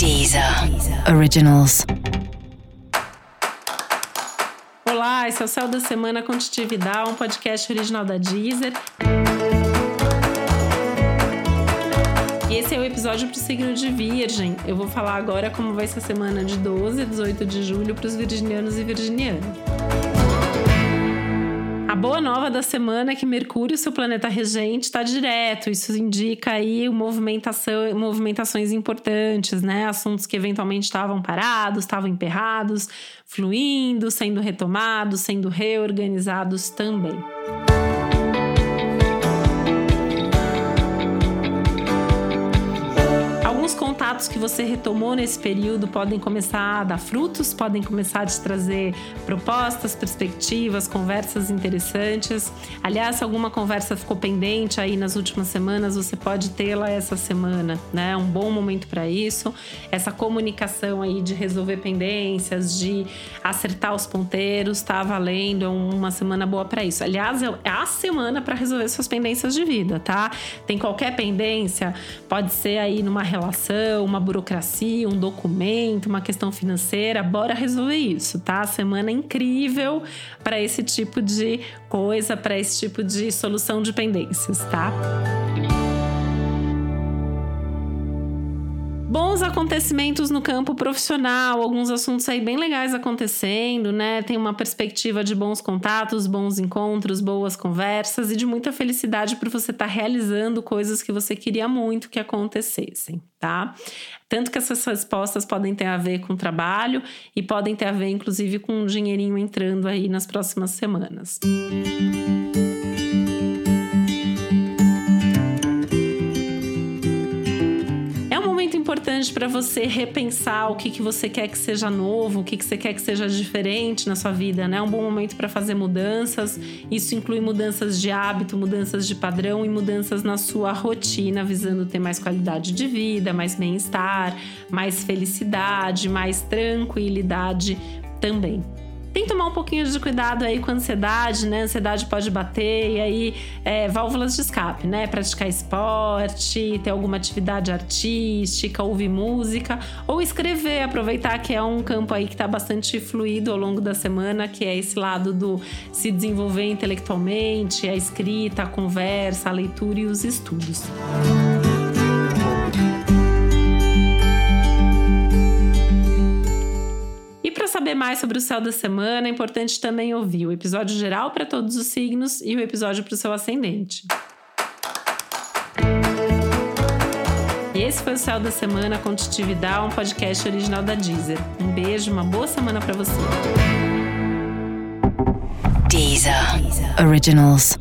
Deezer Originals. Olá, esse é o Céu da Semana Contitividade, um podcast original da Deezer. E esse é o episódio para o signo de Virgem. Eu vou falar agora como vai ser a semana de 12 a 18 de julho para os virginianos e virginianas boa nova da semana é que Mercúrio, seu planeta regente, está direto. Isso indica aí movimentação, movimentações importantes, né? Assuntos que eventualmente estavam parados, estavam emperrados, fluindo, sendo retomados, sendo reorganizados também. Contatos que você retomou nesse período podem começar a dar frutos, podem começar a te trazer propostas, perspectivas, conversas interessantes. Aliás, se alguma conversa ficou pendente aí nas últimas semanas, você pode tê-la essa semana, né? É um bom momento para isso. Essa comunicação aí de resolver pendências, de acertar os ponteiros, está valendo, é uma semana boa para isso. Aliás, é a semana para resolver suas pendências de vida, tá? Tem qualquer pendência, pode ser aí numa relação uma burocracia, um documento, uma questão financeira, bora resolver isso, tá? Semana incrível para esse tipo de coisa, para esse tipo de solução de pendências, tá? Bons acontecimentos no campo profissional, alguns assuntos aí bem legais acontecendo, né? Tem uma perspectiva de bons contatos, bons encontros, boas conversas e de muita felicidade por você estar tá realizando coisas que você queria muito que acontecessem, tá? Tanto que essas respostas podem ter a ver com trabalho e podem ter a ver, inclusive, com um dinheirinho entrando aí nas próximas semanas. Música importante para você repensar o que, que você quer que seja novo, o que, que você quer que seja diferente na sua vida, né? É um bom momento para fazer mudanças. Isso inclui mudanças de hábito, mudanças de padrão e mudanças na sua rotina, visando ter mais qualidade de vida, mais bem-estar, mais felicidade, mais tranquilidade também tem que tomar um pouquinho de cuidado aí com a ansiedade, né? A ansiedade pode bater e aí é, válvulas de escape, né? Praticar esporte, ter alguma atividade artística, ouvir música ou escrever, aproveitar que é um campo aí que está bastante fluido ao longo da semana, que é esse lado do se desenvolver intelectualmente, a escrita, a conversa, a leitura e os estudos. Música saber mais sobre o céu da semana, é importante também ouvir o episódio geral para todos os signos e o episódio para o seu ascendente. Esse foi o Céu da Semana com Titividade, um podcast original da Deezer. Um beijo, uma boa semana para você. Deezer. Originals.